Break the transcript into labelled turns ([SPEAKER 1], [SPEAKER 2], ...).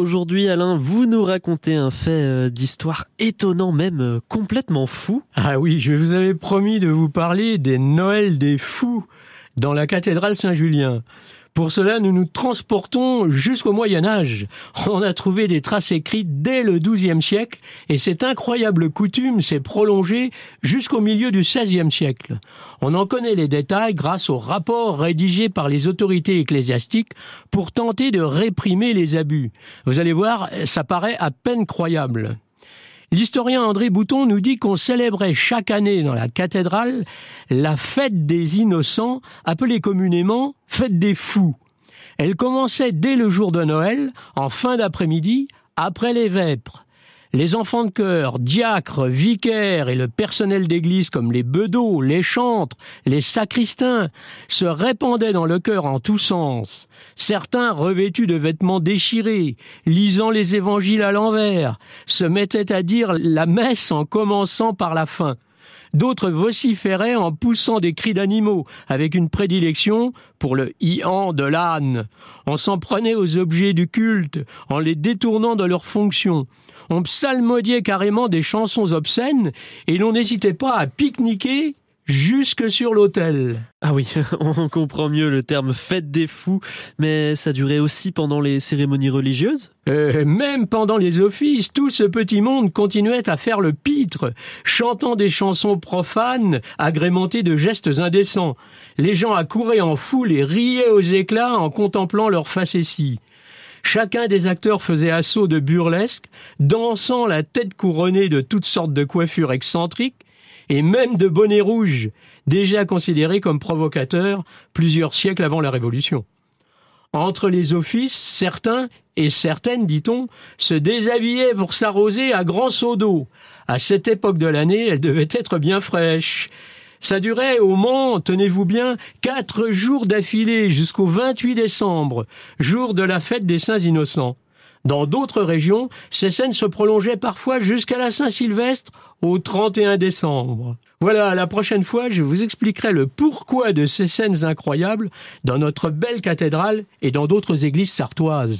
[SPEAKER 1] Aujourd'hui, Alain, vous nous racontez un fait euh, d'histoire étonnant, même euh, complètement fou.
[SPEAKER 2] Ah oui, je vous avais promis de vous parler des Noëls des fous dans la cathédrale Saint-Julien. Pour cela, nous nous transportons jusqu'au Moyen Âge. On a trouvé des traces écrites dès le XIIe siècle et cette incroyable coutume s'est prolongée jusqu'au milieu du XVIe siècle. On en connaît les détails grâce aux rapports rédigés par les autorités ecclésiastiques pour tenter de réprimer les abus. Vous allez voir, ça paraît à peine croyable. L'historien André Bouton nous dit qu'on célébrait chaque année dans la cathédrale la fête des innocents, appelée communément fête des fous. Elle commençait dès le jour de Noël, en fin d'après-midi, après les vêpres. Les enfants de chœur, diacres, vicaires et le personnel d'église comme les bedeaux, les chantres, les sacristains se répandaient dans le chœur en tous sens. Certains, revêtus de vêtements déchirés, lisant les évangiles à l'envers, se mettaient à dire la messe en commençant par la fin. D'autres vociféraient en poussant des cris d'animaux, avec une prédilection pour le ian de l'âne. On s'en prenait aux objets du culte, en les détournant de leurs fonctions on psalmodiait carrément des chansons obscènes et l'on n'hésitait pas à pique-niquer jusque sur l'autel.
[SPEAKER 1] Ah oui, on comprend mieux le terme fête des fous, mais ça durait aussi pendant les cérémonies religieuses
[SPEAKER 2] euh, Même pendant les offices, tout ce petit monde continuait à faire le pitre, chantant des chansons profanes agrémentées de gestes indécents. Les gens accouraient en foule et riaient aux éclats en contemplant leur facétie. Chacun des acteurs faisait assaut de burlesque, dansant la tête couronnée de toutes sortes de coiffures excentriques, et même de bonnets rouges, déjà considérés comme provocateurs plusieurs siècles avant la Révolution. Entre les offices, certains, et certaines, dit-on, se déshabillaient pour s'arroser à grands seaux d'eau. À cette époque de l'année, elle devait être bien fraîche. Ça durait au Mans, tenez-vous bien, quatre jours d'affilée jusqu'au 28 décembre, jour de la fête des Saints Innocents. Dans d'autres régions, ces scènes se prolongeaient parfois jusqu'à la Saint-Sylvestre au 31 décembre. Voilà, la prochaine fois, je vous expliquerai le pourquoi de ces scènes incroyables dans notre belle cathédrale et dans d'autres églises sartoises.